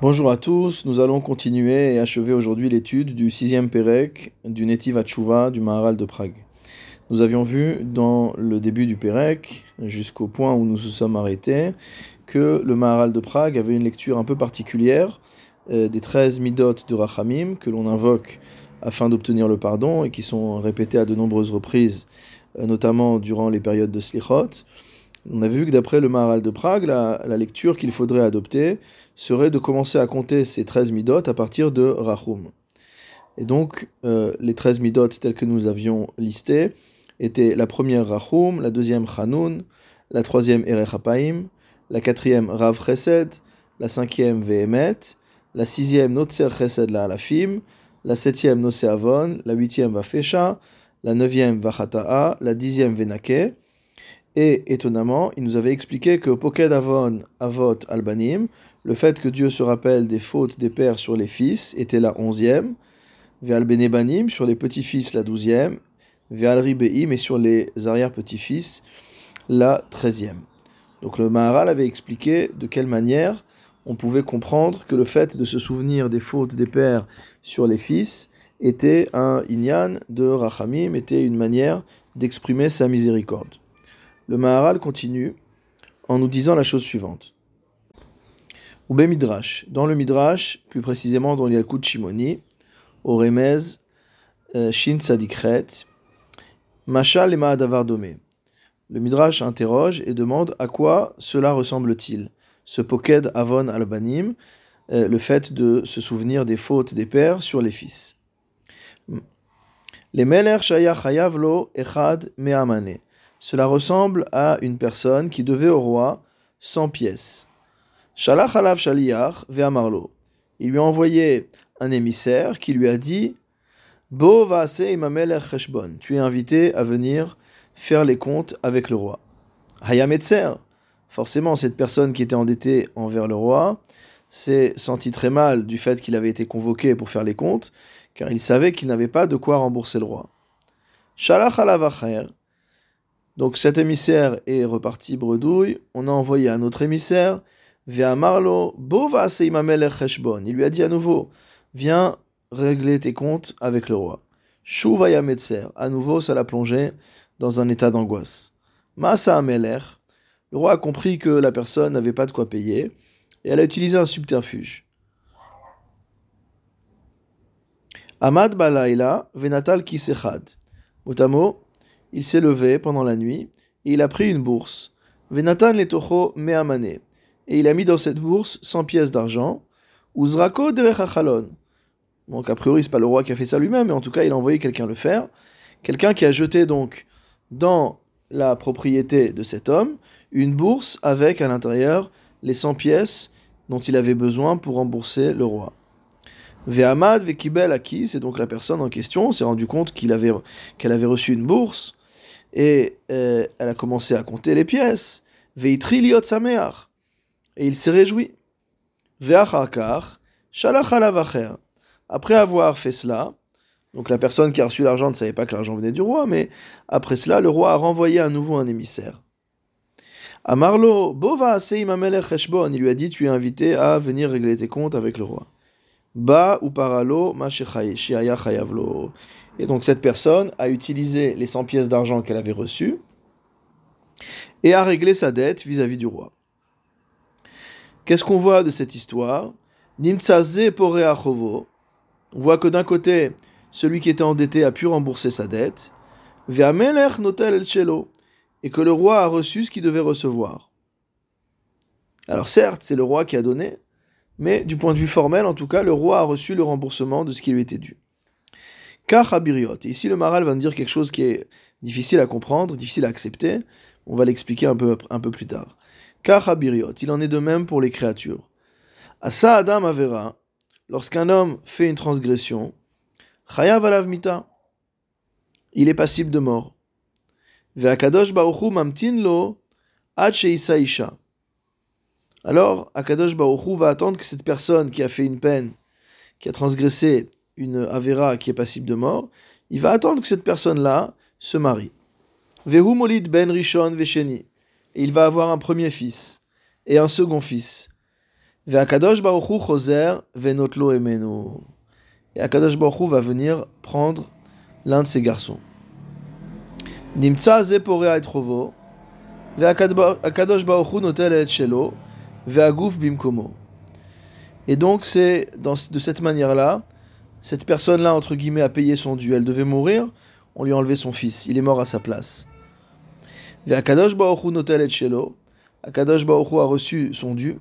Bonjour à tous, nous allons continuer et achever aujourd'hui l'étude du sixième Pérec du Netiv Hatshuva du Maharal de Prague. Nous avions vu dans le début du Pérec, jusqu'au point où nous nous sommes arrêtés, que le Maharal de Prague avait une lecture un peu particulière euh, des 13 midot de Rachamim que l'on invoque afin d'obtenir le pardon et qui sont répétés à de nombreuses reprises, euh, notamment durant les périodes de Slichot. On avait vu que d'après le Maharal de Prague, la, lecture qu'il faudrait adopter serait de commencer à compter ces 13 midot à partir de Rachum. Et donc, euh, les 13 midot tels que nous avions listés étaient la première Rachum, la deuxième Chanun, la troisième Erech la quatrième Rav Chesed, la cinquième Vehemet, la sixième Notzer Chesed la Alafim, la septième Nose Avon, la huitième Vafesha, la neuvième Vachata'a, la dixième Venake, et étonnamment, il nous avait expliqué que Poked Avon Avot Albanim, le fait que Dieu se rappelle des fautes des pères sur les fils, était la onzième. Ve'al Benebanim, sur les petits-fils, la douzième. Ve'al Ribeim, et sur les arrière-petits-fils, la treizième. Donc le Maharal avait expliqué de quelle manière on pouvait comprendre que le fait de se souvenir des fautes des pères sur les fils était un inyan de Rachamim, était une manière d'exprimer sa miséricorde. Le Maharal continue en nous disant la chose suivante. Oube Midrash. Dans le Midrash, plus précisément dans l'Yalkut Shimoni, au Remez, euh, Shin Sadikret, Machal et Domé. Le Midrash interroge et demande à quoi cela ressemble-t-il Ce Poked Avon Albanim, euh, le fait de se souvenir des fautes des pères sur les fils. Chayavlo Echad. Cela ressemble à une personne qui devait au roi 100 pièces. Shalach alav shaliyach ve'amarlo. Il lui a envoyé un émissaire qui lui a dit Bo cheshbon. Tu es invité à venir faire les comptes avec le roi. Hayametzer. Forcément, cette personne qui était endettée envers le roi s'est senti très mal du fait qu'il avait été convoqué pour faire les comptes, car il savait qu'il n'avait pas de quoi rembourser le roi. Shalach donc cet émissaire est reparti bredouille. On a envoyé un autre émissaire. Marlo, Bova Cheshbon. Il lui a dit à nouveau Viens régler tes comptes avec le roi. Shuvaya Metzer. À nouveau, ça l'a plongé dans un état d'angoisse. Masa Ameler. Le roi a compris que la personne n'avait pas de quoi payer et elle a utilisé un subterfuge. Amad Balaila Venatal Kisechad. Il s'est levé pendant la nuit et il a pris une bourse. Venatan me'amane. Et il a mis dans cette bourse 100 pièces d'argent. Uzrako derechachalon. Donc a priori c'est pas le roi qui a fait ça lui-même, mais en tout cas il a envoyé quelqu'un le faire. Quelqu'un qui a jeté donc dans la propriété de cet homme une bourse avec à l'intérieur les 100 pièces dont il avait besoin pour rembourser le roi. Ve'amad ve'kibel aki, c'est donc la personne en question, s'est rendu compte avait, qu'elle avait reçu une bourse, et euh, elle a commencé à compter les pièces. Veitri liot sameach. Et il s'est réjoui. Ve'achakar, shalach Après avoir fait cela, donc la personne qui a reçu l'argent ne savait pas que l'argent venait du roi, mais après cela, le roi a renvoyé à nouveau un émissaire. Amarlo, bova il lui a dit, tu es invité à venir régler tes comptes avec le roi. Ba ou. Et donc cette personne a utilisé les 100 pièces d'argent qu'elle avait reçues et a réglé sa dette vis-à-vis du roi. Qu'est-ce qu'on voit de cette histoire? On voit que d'un côté, celui qui était endetté a pu rembourser sa dette, et que le roi a reçu ce qu'il devait recevoir. Alors certes, c'est le roi qui a donné, mais du point de vue formel, en tout cas, le roi a reçu le remboursement de ce qui lui était dû. Et ici, le Maral va nous dire quelque chose qui est difficile à comprendre, difficile à accepter. On va l'expliquer un peu, un peu plus tard. Il en est de même pour les créatures. Asa Adam Avera, lorsqu'un homme fait une transgression, Chayav mita, il est passible de mort. Ve'akadosh baruchu mamtin lo isha. Alors, Akadosh Baruchu va attendre que cette personne qui a fait une peine, qui a transgressé une Avera qui est passible de mort, il va attendre que cette personne-là se marie. Vehu ben rishon il va avoir un premier fils et un second fils. Ve'akadosh choser venotlo emenu. Et Akadosh baruchu va venir prendre l'un de ses garçons. Et donc c'est de cette manière-là, cette personne-là, entre guillemets, a payé son dû. Elle devait mourir, on lui a enlevé son fils. Il est mort à sa place. Ve'akadosh baruchu notel et shelo. Akadosh a reçu son dû.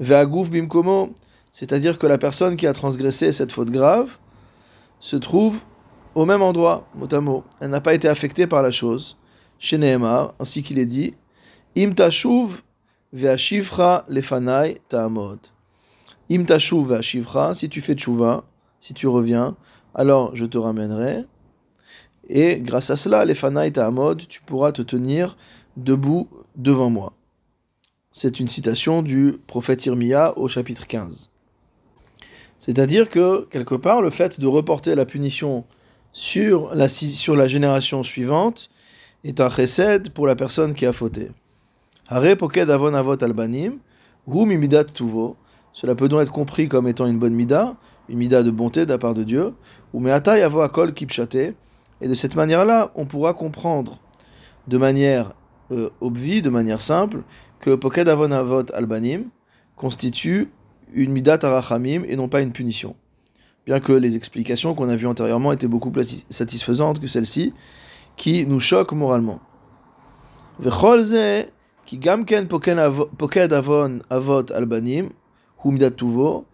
Ve'aguf bimkomo, c'est-à-dire que la personne qui a transgressé cette faute grave se trouve au même endroit, mot à mot. Elle n'a pas été affectée par la chose. Chez Nehemar, ainsi qu'il est dit, Im tashuv ve'ashivra lefanai ta'amod. Im tashuv si tu fais tchouva, si tu reviens, alors je te ramènerai. Et grâce à cela, lefanai ta'amod, tu pourras te tenir debout devant moi. C'est une citation du prophète Irmia au chapitre 15. C'est-à-dire que, quelque part, le fait de reporter la punition sur la, sur la génération suivante est un chesed pour la personne qui a fauté. Avon avot albanim, hu tuvo. Cela peut donc être compris comme étant une bonne mida, mida de bonté de la part de Dieu, ou meata yavo akol kipchate. Et de cette manière-là, on pourra comprendre de manière euh, obvie, de manière simple, que Poked Avon Avot Albanim constitue une Midat Arachamim et non pas une punition. Bien que les explications qu'on a vues antérieurement étaient beaucoup plus satisfaisantes que celle-ci, qui nous choquent moralement. qui gamken poked avon avot albanim, hu midat tuvo,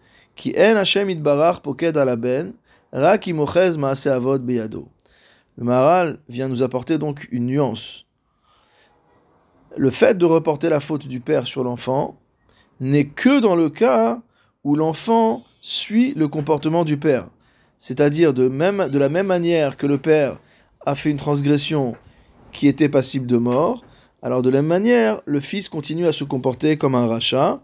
itbarach poked maase avot beyado. Le Maharal vient nous apporter donc une nuance le fait de reporter la faute du père sur l'enfant n'est que dans le cas où l'enfant suit le comportement du père. C'est-à-dire de, de la même manière que le père a fait une transgression qui était passible de mort, alors de la même manière, le fils continue à se comporter comme un rachat.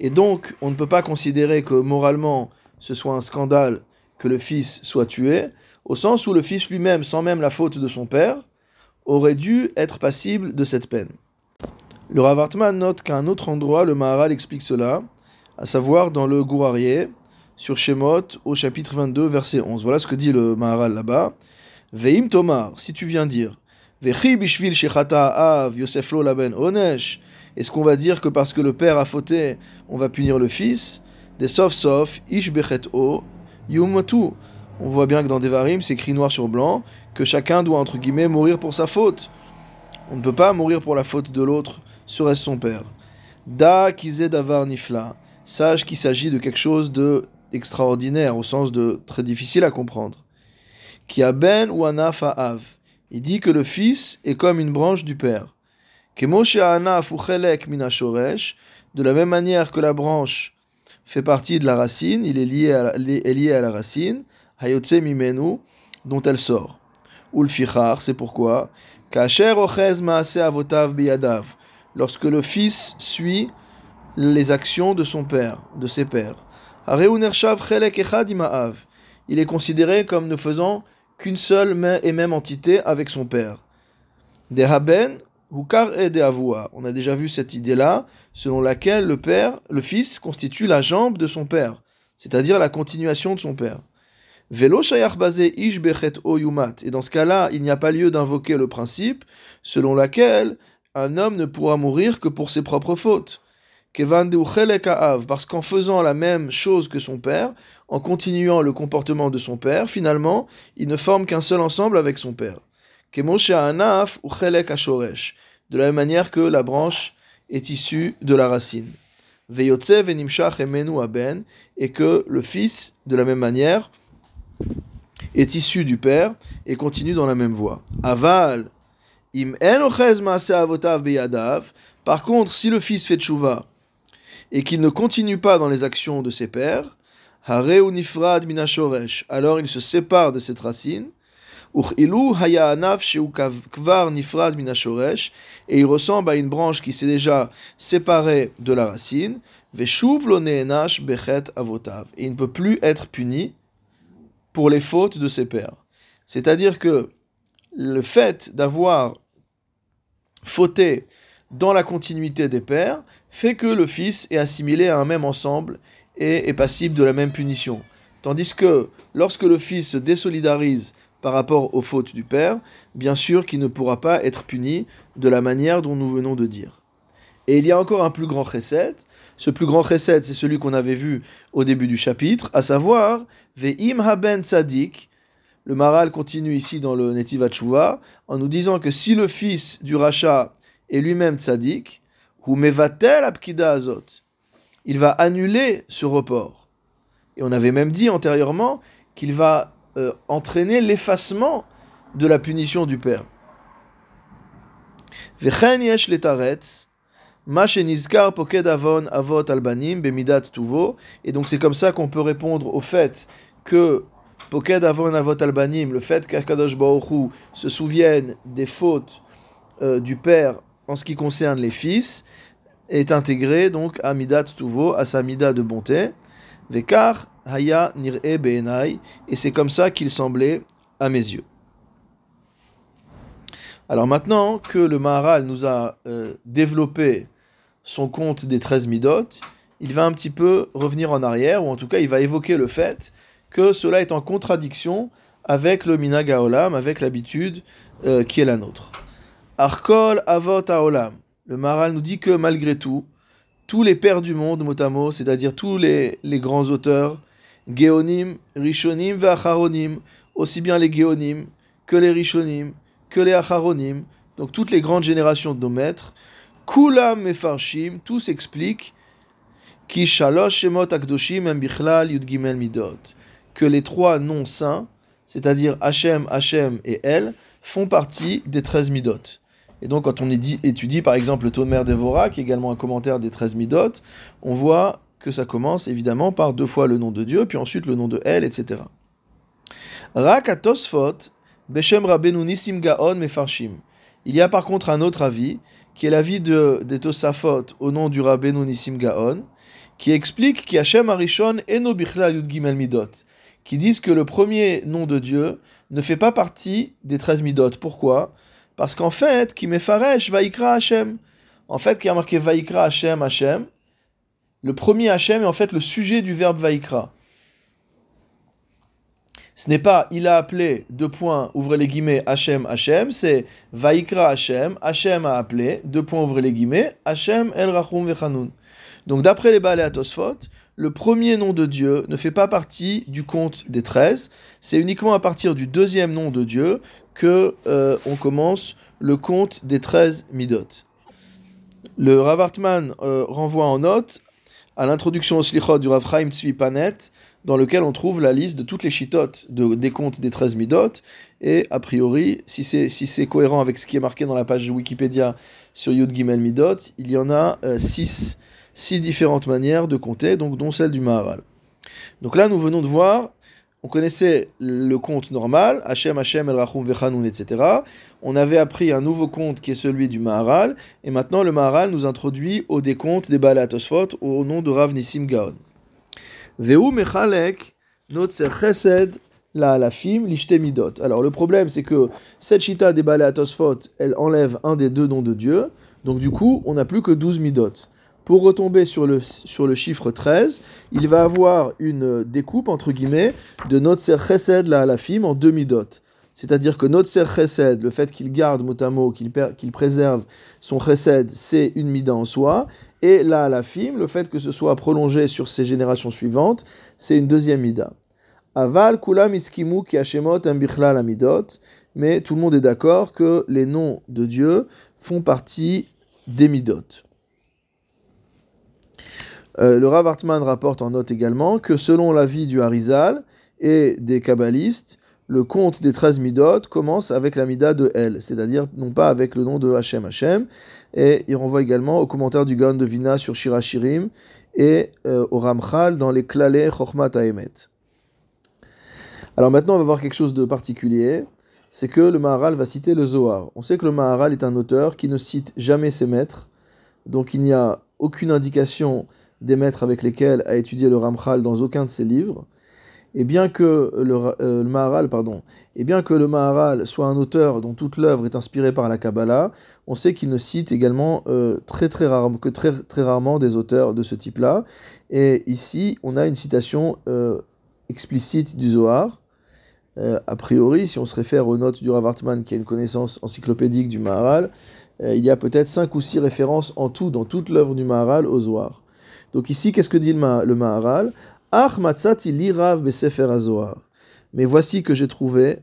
Et donc, on ne peut pas considérer que moralement, ce soit un scandale que le fils soit tué, au sens où le fils lui-même, sans même la faute de son père, aurait dû être passible de cette peine. Le Ravartman note qu'à un autre endroit, le Maharal explique cela, à savoir dans le Gourarié, sur Shemot, au chapitre 22, verset 11. Voilà ce que dit le Maharal là-bas. Veim Tomar, si tu viens dire, Vechi shechata av Yosef laben onesh, est-ce qu'on va dire que parce que le père a fauté, on va punir le fils? Des sof sof, ish o, yumotu. On voit bien que dans Devarim, c'est écrit noir sur blanc, que chacun doit, entre guillemets, mourir pour sa faute. On ne peut pas mourir pour la faute de l'autre, serait-ce son père. Da kizé davar nifla. Sache qu'il s'agit de quelque chose de extraordinaire, au sens de très difficile à comprendre. Qui a ben ou. Il dit que le fils est comme une branche du père. De la même manière que la branche fait partie de la racine, il est lié à, la racine. Mimenu, dont elle sort. Ulfichar, c'est pourquoi, lorsque le fils suit les actions de son père, de ses pères. Il est considéré comme ne faisant qu'une seule et même entité avec son père. Dehaben, Hukar On a déjà vu cette idée-là, selon laquelle le père, le fils, constitue la jambe de son père, c'est-à-dire la continuation de son père. Velo ish oyumat. Et dans ce cas-là, il n'y a pas lieu d'invoquer le principe selon lequel un homme ne pourra mourir que pour ses propres fautes. Parce qu'en faisant la même chose que son père, en continuant le comportement de son père, finalement, il ne forme qu'un seul ensemble avec son père. De la même manière que la branche est issue de la racine. Et que le fils, de la même manière, est issu du père et continue dans la même voie. Aval, im Par contre, si le fils fait tchouva et qu'il ne continue pas dans les actions de ses pères, alors il se sépare de cette racine. Et il ressemble à une branche qui s'est déjà séparée de la racine. Et il ne peut plus être puni pour les fautes de ses pères. C'est-à-dire que le fait d'avoir fauté dans la continuité des pères fait que le fils est assimilé à un même ensemble et est passible de la même punition. Tandis que lorsque le fils se désolidarise par rapport aux fautes du père, bien sûr qu'il ne pourra pas être puni de la manière dont nous venons de dire. Et il y a encore un plus grand chesed. Ce plus grand chesed, c'est celui qu'on avait vu au début du chapitre, à savoir Ve'im haben tzadik. Le Maral continue ici dans le Netiv en nous disant que si le fils du rachat est lui-même tzadik, ou mevatel apkida azot, il va annuler ce report. Et on avait même dit antérieurement qu'il va euh, entraîner l'effacement de la punition du père. Et donc c'est comme ça qu'on peut répondre au fait que avot albanim, le fait qu'Akadosh Baruch se souvienne des fautes euh, du père en ce qui concerne les fils, est intégré donc à Midat Tuvo, à sa Mida de bonté. Haya Nir'e Beenai, et c'est comme ça qu'il semblait à mes yeux. Alors maintenant que le Maharal nous a euh, développé son compte des 13 Midot, il va un petit peu revenir en arrière, ou en tout cas il va évoquer le fait que cela est en contradiction avec le Minaga Olam, avec l'habitude euh, qui est la nôtre. Arkol Avot Olam. Le Maharal nous dit que malgré tout, tous les pères du monde, motamo, c'est-à-dire tous les, grands auteurs, Géonim, Rishonim Vacharonim, aussi bien les Géonim que les Rishonim, que les Acharonim, donc toutes les grandes générations de nos maîtres, Kulam Mefarshim, tous expliquent qui Shalosh Shemot Akdoshim Bichlal Yud Gimel Midot, que les trois noms saints, c'est-à-dire Hachem, Hachem et El, font partie des 13 Midot. Et donc, quand on étudie par exemple le Tomer d'Evora, qui est également un commentaire des 13 Midot, on voit que ça commence évidemment par deux fois le nom de Dieu, puis ensuite le nom de Elle, etc. Rak Tosfot, Beshem Rabbeinu Nissim Gaon Mefarshim. Il y a par contre un autre avis, qui est l'avis de, des Tosafot au nom du Rabbeinu Nissim Gaon, qui explique qu'Hachem Arishon Eno Bichla Yud Gimel Midot, qui disent que le premier nom de Dieu ne fait pas partie des 13 Midot. Pourquoi? Parce qu'en fait, qui m'effaresh Vaikra Hashem. En fait, qui a marqué Vaikra Hashem Hashem, le premier Hashem est en fait le sujet du verbe Vaikra. Ce n'est pas il a appelé, deux points, ouvrez les guillemets, Hashem Hashem, c'est Vaikra Hashem, Hashem a appelé, deux points, ouvrez les guillemets, Hashem El Rachum Vechanun. Donc d'après les Baalei Atosfot, le premier nom de Dieu ne fait pas partie du compte des treize, c'est uniquement à partir du deuxième nom de Dieu que euh, on commence le compte des 13 midot. Le Rav Hartman euh, renvoie en note à l'introduction au Slichot du Rav Chaim Tzvi Panet, dans lequel on trouve la liste de toutes les chitotes de, des comptes des 13 midot, et a priori, si c'est si cohérent avec ce qui est marqué dans la page Wikipédia sur Yud Gimel Midot, il y en a 6 euh, six différentes manières de compter, donc dont celle du Maharal. Donc là, nous venons de voir on connaissait le compte normal, Hachem, Hachem, El Rachum, Vechanun, etc. On avait appris un nouveau compte qui est celui du Maharal, et maintenant le Maharal nous introduit au décompte des Baal au nom de Rav Nissim Gaon. Veu Mechalek, Notzer Chesed, la Alafim, Midot. Alors le problème c'est que cette chita des Baal elle enlève un des deux noms de Dieu, donc du coup on n'a plus que 12 Midot. Pour retomber sur le, chiffre 13, il va avoir une découpe, entre guillemets, de Notser Chesed la Alafim en demi-dot. C'est-à-dire que Notser Chesed, le fait qu'il garde mot à mot, qu'il préserve son Chesed, c'est une mida en soi. Et la Alafim, le fait que ce soit prolongé sur ses générations suivantes, c'est une deuxième mida. Aval kulam iskimu ki hashemot la midot. Mais tout le monde est d'accord que les noms de Dieu font partie des midot. Euh, le Rav Hartman rapporte en note également que selon l'avis du Harizal et des Kabbalistes, le compte des 13 midot commence avec la mida de El, c'est-à-dire non pas avec le nom de Hachem Hachem, et il renvoie également au commentaire du Gaon de Vina sur Shirachirim et euh, au Ramchal dans les Klaleh Chochmat Haemet. Alors maintenant on va voir quelque chose de particulier, c'est que le Maharal va citer le Zohar. On sait que le Maharal est un auteur qui ne cite jamais ses maîtres, donc il n'y a aucune indication des maîtres avec lesquels a étudié le Ramchal dans aucun de ses livres, et bien que le, euh, et bien que le Maharal soit un auteur dont toute l'œuvre est inspirée par la Kabbalah, on sait qu'il ne cite également euh, que très, très rarement des auteurs de ce type-là. Et ici, on a une citation euh, explicite du Zohar. A priori, si on se réfère aux notes du Rav Hartman, qui a une connaissance encyclopédique du Maharal, il y a peut-être cinq ou six références en tout, dans toute l'œuvre du Maharal, au Zohar. Donc ici, qu'est-ce que dit le, Maharal? Ach matzati li rav besefer Mais voici que j'ai trouvé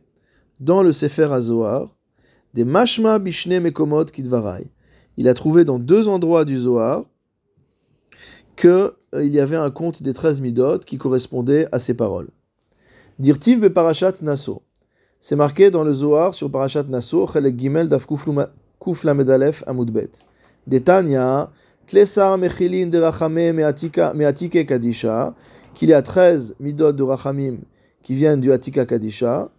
dans le Sefer Azohar des mashma bishne mekomot kidvarai. Il a trouvé dans deux endroits du Zohar qu'il euh, y avait un compte des 13 midot qui correspondait à ces paroles. Dirtiv be parashat naso. C'est marqué dans le Zohar sur parashat naso, chelek gimel daf kufla medalef amudbet. Detanya, tlesar mechilin de rachame meatike kadisha, qu'il y a 13 midot de rachamim qui viennent du atika kadisha,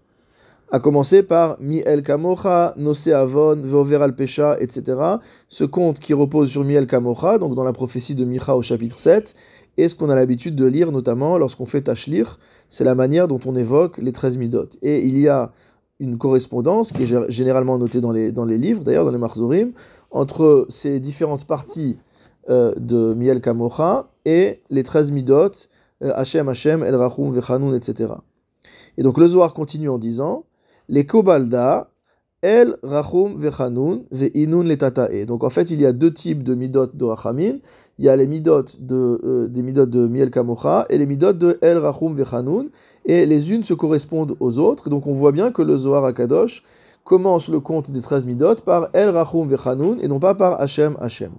à commencer par Miel Kamocha, Nose Avon, Veover al Pesha, etc. Ce conte qui repose sur Miel Kamocha, donc dans la prophétie de Micha au chapitre 7, et ce qu'on a l'habitude de lire notamment lorsqu'on fait Tashlir, c'est la manière dont on évoque les 13 midot. Et il y a une correspondance qui est généralement notée dans les, dans les livres, d'ailleurs dans les Marzorim, entre ces différentes parties euh, de Miel Kamocha et les 13 midot, euh, Hashem, Hashem, El Rachum, Vechanun, etc. Et donc le Zohar continue en disant les Kobalda, El Rachum Vechanun Ve'inun Letatae. Donc en fait, il y a deux types de midot de Rachamim. Il y a les midot de, euh, des midot de Miel Kamocha et les midot de El Rachum Vechanun. Et les unes se correspondent aux autres. Donc on voit bien que le Zohar Akadosh commence le compte des 13 midot par El Rachum Vechanun et non pas par Hashem Hashem.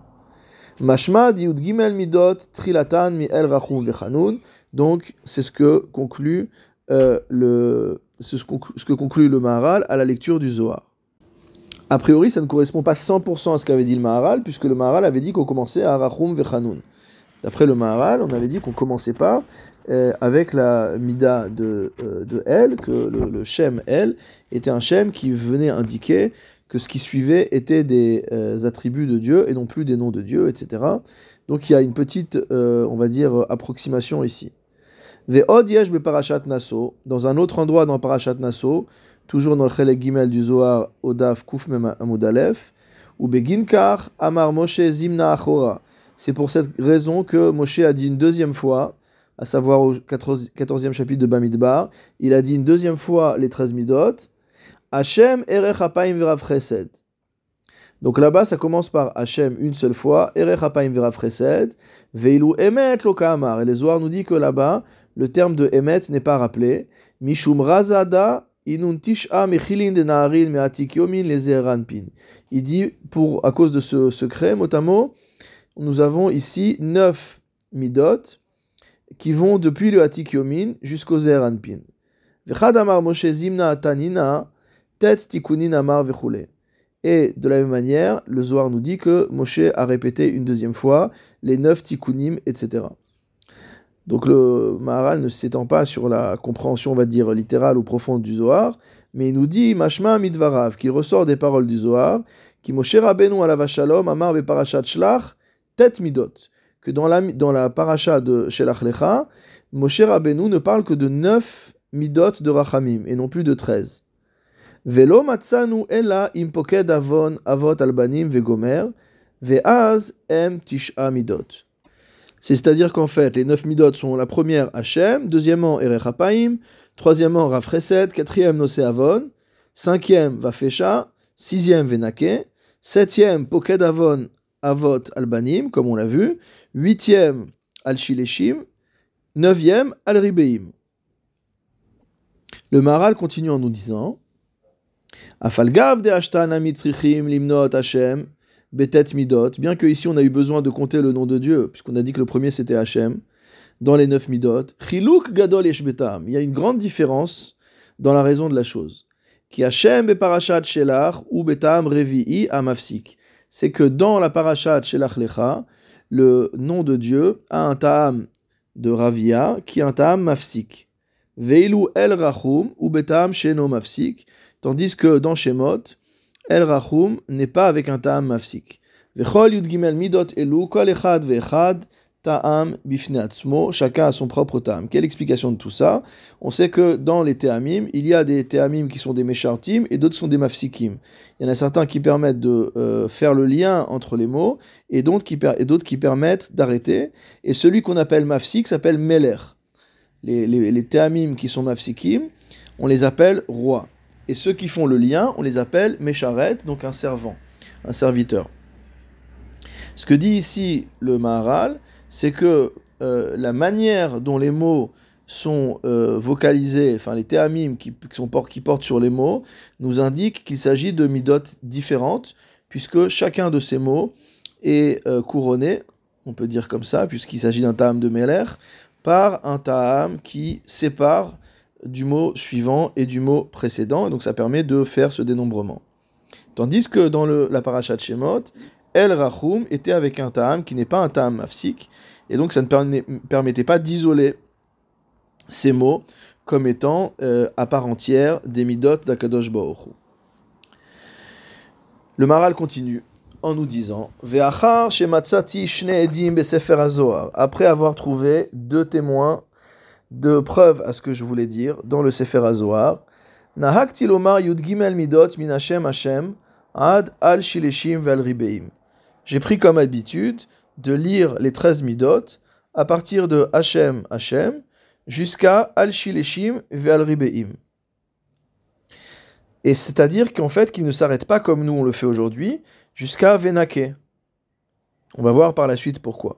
Mashma Yud Gimel Midot Trilatan Mi Rachum Vechanun. Donc c'est ce que conclut euh, le ce que conclut le Maharal à la lecture du Zohar. A priori, ça ne correspond pas 100% à ce qu'avait dit le Maharal, puisque le Maharal avait dit qu'on commençait à Rachum Vechanun. D'après le Maharal, on avait dit qu'on commençait pas euh, avec la Mida de, euh, de El, que le, Shem El était un Shem qui venait indiquer que ce qui suivait était des euh, attributs de Dieu et non plus des noms de Dieu, etc. Donc il y a une petite, on va dire, approximation ici. Dans un autre endroit dans Parashat Naso, toujours dans le Chelek Gimel du Zohar, Odaf Kuf Amud Aleph, ou Beginkar Amar Moshe Zimna Achora. C'est pour cette raison que Moshe a dit une deuxième fois, à savoir au 14e chapitre de Bamidbar, il a dit une deuxième fois les 13 midot, Hashem Erech Apaim Verav. Donc là-bas, ça commence par Hachem une seule fois, Erech Apaim Verav Chesed, Veilu Emet Loka Amar. Et les Zohar nous dit que là-bas, le terme de Emet n'est pas rappelé. Mishum Razada inun tish'a mechilin de naarin me'atik yomin Il dit, pour, à cause de ce secret, mot nous avons ici neuf midot qui vont depuis le Atik Yomin jusqu'au Zeranpin. Vechad amar Moshe zimna tanina tet tikunin amar vechule. Et de la même manière, le Zohar nous dit que Moshe a répété une deuxième fois les neuf tikkunim, etc. Donc le Maharal ne s'étend pas sur la compréhension, on va dire, littérale ou profonde du Zohar, mais il nous dit, Mashma midvarav, qu'il ressort des paroles du Zohar, qui Moshe Rabbeinu ala Shalom, Amar parashat shlach, tet midot, que dans la, dans la paracha de Shelach Lecha, Moshe Rabbeinu ne parle que de neuf midot de Rachamim, et non plus de treize. Velo matzanu ella impoked avon avot albanim vegomer, ve'az em tisha midot. C'est-à-dire qu'en fait, les neuf midot sont la première Hachem, deuxièmement Erech Hapaim, troisièmement Rafreset, quatrième Noseavon, cinquième Vafesha, sixième Venake, septième Poked Avon Avot Albanim, comme on l'a vu, huitième Al-Shileshim, neuvième Al-Ribeim. Le Maral continue en nous disant Afalgav Hashem, Betet Midot, bien que ici on a eu besoin de compter le nom de Dieu, puisqu'on a dit que le premier c'était Hachem, dans les neuf Midot, il y a une grande différence dans la raison de la chose. C'est que dans la Parashat Shelach Lecha, le nom de Dieu a un Ta'am de Ravia qui est un Ta'am Mafsik. Veilu El Rachum ou Betam Sheno Mafsik, tandis que dans Shemot, El Rachum n'est pas avec un ta'am mafsik. Vechol yud gimel midot elu kol echad ve'echad ta'am bifneatzmo, chacun a son propre ta'am. Quelle explication de tout ça? On sait que dans les ta'amim, il y a des ta'amim qui sont des meshartim et d'autres sont des mafsikim. Il y en a certains qui permettent de euh, faire le lien entre les mots et d'autres qui, qui, permettent d'arrêter. Et celui qu'on appelle mafsik s'appelle meler. Les, les, ta'amim qui sont mafsikim, on les appelle rois. Et ceux qui font le lien, on les appelle mesharet, donc un servant, un serviteur. Ce que dit ici le Maharal, c'est que euh, la manière dont les mots sont euh, vocalisés, enfin les théamim qui, sont, qui portent sur les mots, nous indique qu'il s'agit de midot différentes, puisque chacun de ces mots est euh, couronné, on peut dire comme ça, puisqu'il s'agit d'un ta'am de Meler, par un ta'am qui sépare du mot suivant et du mot précédent, et donc ça permet de faire ce dénombrement. Tandis que dans le, la parachat Shemot, El Rachum était avec un ta'am qui n'est pas un ta'am mafsik, et donc ça ne permettait pas d'isoler ces mots comme étant euh, à part entière des midot d'Akadosh Baruch Le Maral continue en nous disant Après avoir trouvé deux témoins de preuves à ce que je voulais dire dans le Sefer HaZohar, Nahak tilomar yud gimel midot min Hashem ad al shileshim vel ribeim. J'ai pris comme habitude de lire les 13 midot à partir de Hachem Hachem jusqu'à Al-Shileshim Ve'al-Ribeim. Et c'est-à-dire qu'en fait, qu'il ne s'arrête pas comme nous on le fait aujourd'hui, jusqu'à Venake. On va voir par la suite pourquoi.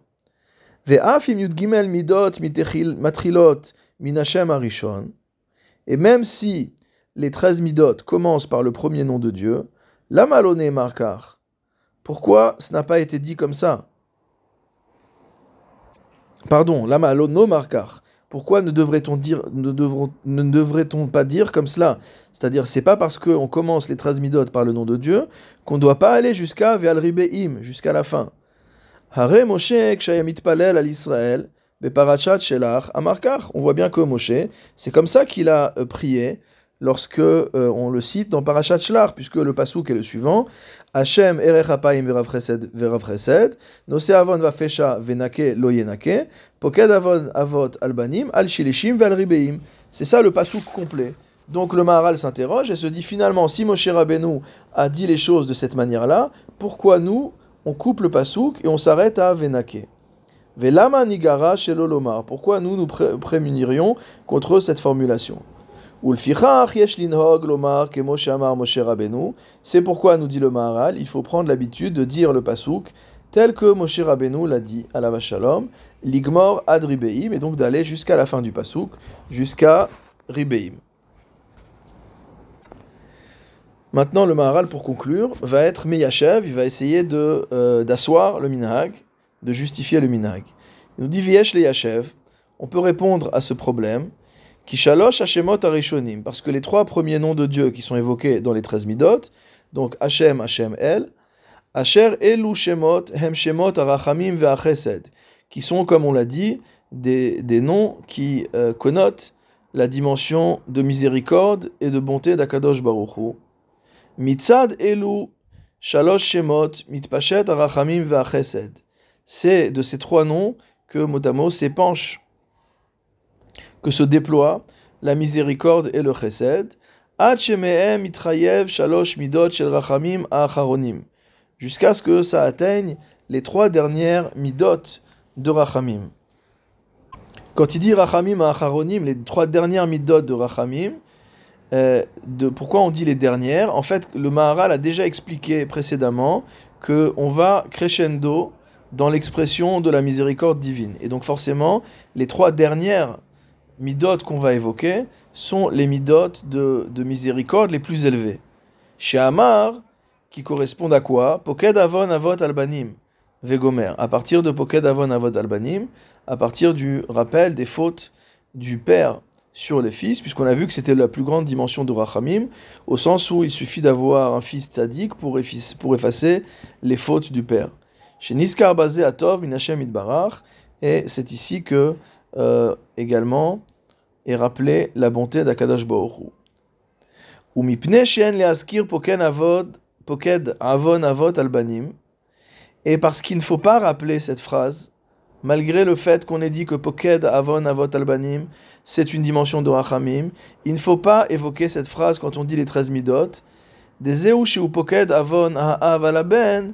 Et même si les 13 midot commencent par le premier nom de Dieu, la malone markar. Pourquoi ce n'a pas été dit comme ça? Pardon, lama no markar. Pourquoi ne devrait-on pas dire comme cela? C'est-à-dire, c'est pas parce qu'on commence les 13 midot par le nom de Dieu qu'on ne doit pas aller jusqu'à Ve'al Ribeim, jusqu'à la fin. Hare Moshe palel al Israël, beparachat shelach. On voit bien que Moshe, c'est comme ça qu'il a euh, prié lorsque euh, on le cite dans Parashat Shlach, puisque le pasuk est le suivant Hashem erechapaim verav chesed nose avon vafesha venake lo yenake, avot albanim, al shilishim vel ribeim. C'est ça le pasuk complet. Donc le Maharal s'interroge et se dit finalement, si Moshe Rabbeinu a dit les choses de cette manière-là, pourquoi nous, on coupe le pasuk et on s'arrête à venake Velama nigara shelolomar. Pourquoi nous nous prémunirions contre cette formulation? C'est pourquoi, nous dit le Maharal, il faut prendre l'habitude de dire le pasouk tel que Moshe Rabbeinu l'a dit à la Vachalom, Ligmor ad Ribeim, et donc d'aller jusqu'à la fin du pasouk, jusqu'à Ribeim. Maintenant, le Maharal, pour conclure, va être Meyachev, il va essayer de, euh, d'asseoir le minhag, de justifier le minhag. Il nous dit Viesh le on peut répondre à ce problème Kishalosh Hashemot Arishonim, parce que les trois premiers noms de Dieu qui sont évoqués dans les 13 midot, donc Hashem, Hashem, El, Asher Elu Shemot, Hem Shemot Arachamim Ve'achesed, qui sont, comme on l'a dit, des, des, noms qui euh, connotent la dimension de miséricorde et de bonté d'Akadosh Baruch Mitzad Elu Shalosh Shemot Mitpashet Arachamim Ve'achesed. C'est de ces trois noms que Motamo s'épanche que se déploie la miséricorde et le chesed, jusqu'à ce que ça atteigne les trois dernières midot de rachamim. Quand il dit rachamim acharonim, les trois dernières midot de rachamim, euh, de, pourquoi on dit les dernières? En fait, le Maharal a déjà expliqué précédemment que on va crescendo dans l'expression de la miséricorde divine. Et donc forcément, les trois dernières midot qu'on va évoquer sont les midot de, de, miséricorde les plus élevés. Chez Amar, qui correspondent à quoi? Poked avon avot albanim, vegomer. À partir de Poked avon avot albanim, à partir du rappel des fautes du père sur les fils, puisqu'on a vu que c'était la plus grande dimension de Rachamim, au sens où il suffit d'avoir un fils tzaddik pour, effacer les fautes du père. Chez Niskar basé Atov, Minachem Idbarach, et c'est ici que euh, également et rappeler la bonté d'Akadash Baoru. Ou mipne shien leaskir poken avod, poked avon avot albanim. Et parce qu'il ne faut pas rappeler cette phrase malgré le fait qu'on ait dit que Poked Avon Avot Albanim, c'est une dimension de Rachamim, il ne faut pas évoquer cette phrase quand on dit les 13 midot. Des ou Poked Avon Ha'av Alaben,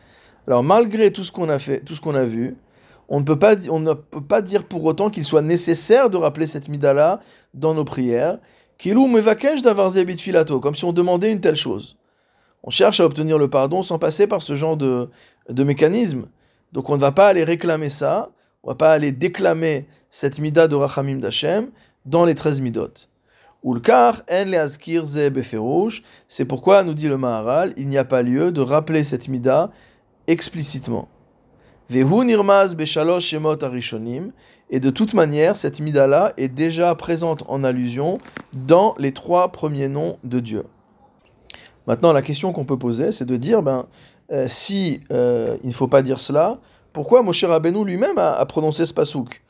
Alors malgré tout ce qu'on a fait, tout ce qu'on a vu, on ne peut pas, on ne peut pas dire pour autant qu'il soit nécessaire de rappeler cette mida-là dans nos prières, kilou mevakesh d'avar filato, comme si on demandait une telle chose. On cherche à obtenir le pardon sans passer par ce genre de, de mécanisme. Donc on ne va pas aller réclamer ça, on ne va pas aller déclamer cette mida de Rachamim d'Hachem dans les 13 midot. Ulkar en c'est pourquoi, nous dit le Maharal, il n'y a pas lieu de rappeler cette mida explicitement. Et de toute manière, cette mida-là est déjà présente en allusion dans les trois premiers noms de Dieu. Maintenant, la question qu'on peut poser, c'est de dire, ben, euh, si euh, il ne faut pas dire cela, pourquoi Moshe Rabbeinu lui-même a, prononcé ce pasouk?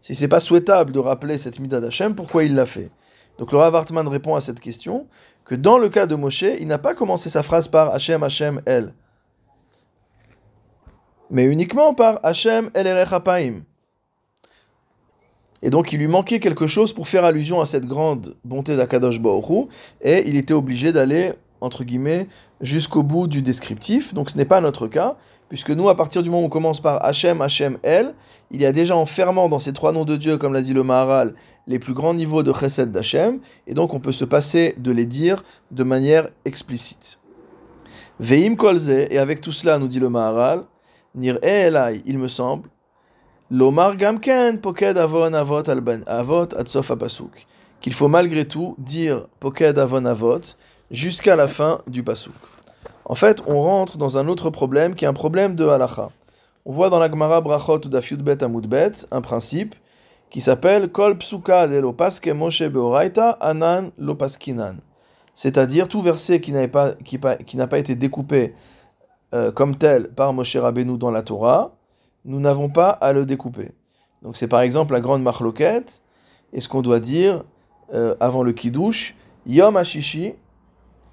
Si c'est pas souhaitable de rappeler cette mida d'Hachem, pourquoi il l'a fait? Donc le Rav Hartman répond à cette question que dans le cas de Moshe, il n'a pas commencé sa phrase par Hachem, Hachem, El, mais uniquement par Hachem, El Erechapaim. Et donc il lui manquait quelque chose pour faire allusion à cette grande bonté d'Akadosh Baoru, et il était obligé d'aller entre guillemets, jusqu'au bout du descriptif. Donc ce n'est pas notre cas, puisque nous, à partir du moment où on commence par Hachem, Hachem, El, il y a déjà en fermant dans ces trois noms de Dieu, comme l'a dit le Maharal, les plus grands niveaux de Chesed d'Hachem, et donc on peut se passer de les dire de manière explicite. Veim kolze, et avec tout cela, nous dit le Maharal, il me semble, Lomar Gamken, Poked Avon Avot Avot Atsof Apasuk, qu'il faut malgré tout dire Poked Avon Avot, jusqu'à la fin du pasouk. En fait, on rentre dans un autre problème qui est un problème de halacha. On voit dans la Gemara Brachot ou Dafyudbet Amudbet un principe qui s'appelle Kol Psuka de Lopaske Moshe Beoraita Anan Lopaskinan. C'est-à-dire tout verset qui n'a pas été découpé euh, comme tel par Moshe Rabbeinu dans la Torah, nous n'avons pas à le découper. Donc c'est par exemple la grande marloquette, et ce qu'on doit dire euh, avant le kiddush, Yom Ashishi,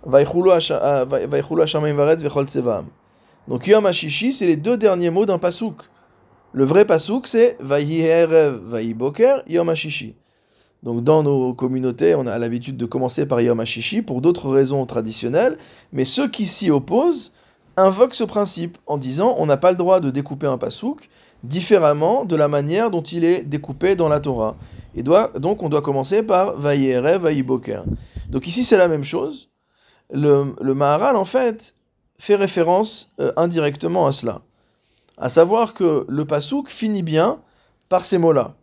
ah, donc Yom HaShishi, c'est les deux derniers mots d'un pasouk. Le vrai pasouk, c'est Vayi Boker, Yom HaShishi. Donc dans nos communautés, on a l'habitude de commencer par Yom HaShishi pour d'autres raisons traditionnelles, mais ceux qui s'y opposent invoquent ce principe en disant on n'a pas le droit de découper un pasouk différemment de la manière dont il est découpé dans la Torah. Et donc on doit commencer par Vayerev, Vayi Boker. Donc ici c'est la même chose le, le Maharal, en fait, fait référence euh, indirectement à cela. À savoir que le Pasouk finit bien par ces mots-là.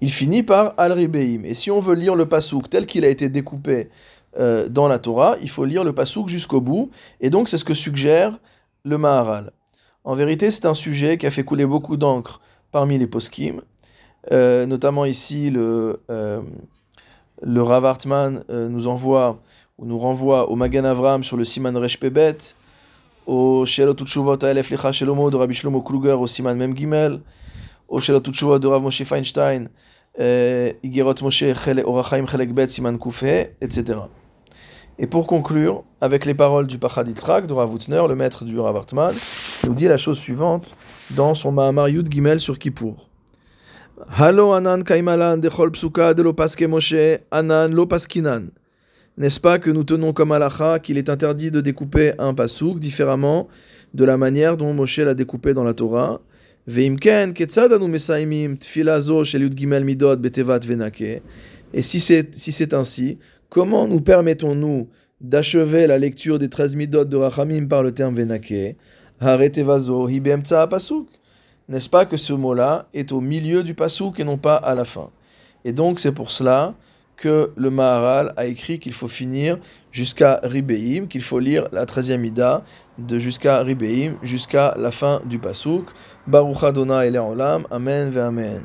Il finit par Al-Ribeim. Et si on veut lire le Pasouk tel qu'il a été découpé euh, dans la Torah, il faut lire le Pasouk jusqu'au bout. Et donc, c'est ce que suggère le Maharal. En vérité, c'est un sujet qui a fait couler beaucoup d'encre parmi les poskim. Euh, notamment ici, le, le Rav Hartman nous envoie où nous renvoie au Magan Avram sur le Siman Resh Pebet, au Shelot Utshuvot Aelef Lecha Shelomo de Rabbi Shlomo Kluger au Siman Mem Gimel, au Shelot Utshuvot de Rav Moshe Feinstein, euh, Igerot Moshe Orachaim Chelek Bet Siman Kufhe, etc. Et pour conclure, avec les paroles du Pachad Yitzhak de Rav le maître du Rav Hartman, nous dit la chose suivante dans son Mahamar Yud Gimel sur Kippour. Halo anan kaimalan dechol psuka de lo paske Moshe, anan lo paskinan. N'est-ce pas que nous tenons comme halacha qu'il est interdit de découper un pasouk différemment de la manière dont Moshe l'a découpé dans la Torah? Veimken, Et si c'est si c'est ainsi, comment nous permettons-nous d'achever la lecture des 13 midot de Rachamim par le terme venake pasuk N'est-ce pas que ce mot-là est au milieu du pasouk et non pas à la fin? Et donc c'est pour cela que le Maharal a écrit qu'il faut finir jusqu'à Ribeim, qu'il faut lire la 13e Ida de jusqu'à Ribeim, jusqu'à la fin du Pasuk. Baruch Adonai Olam, Amen ve Amen.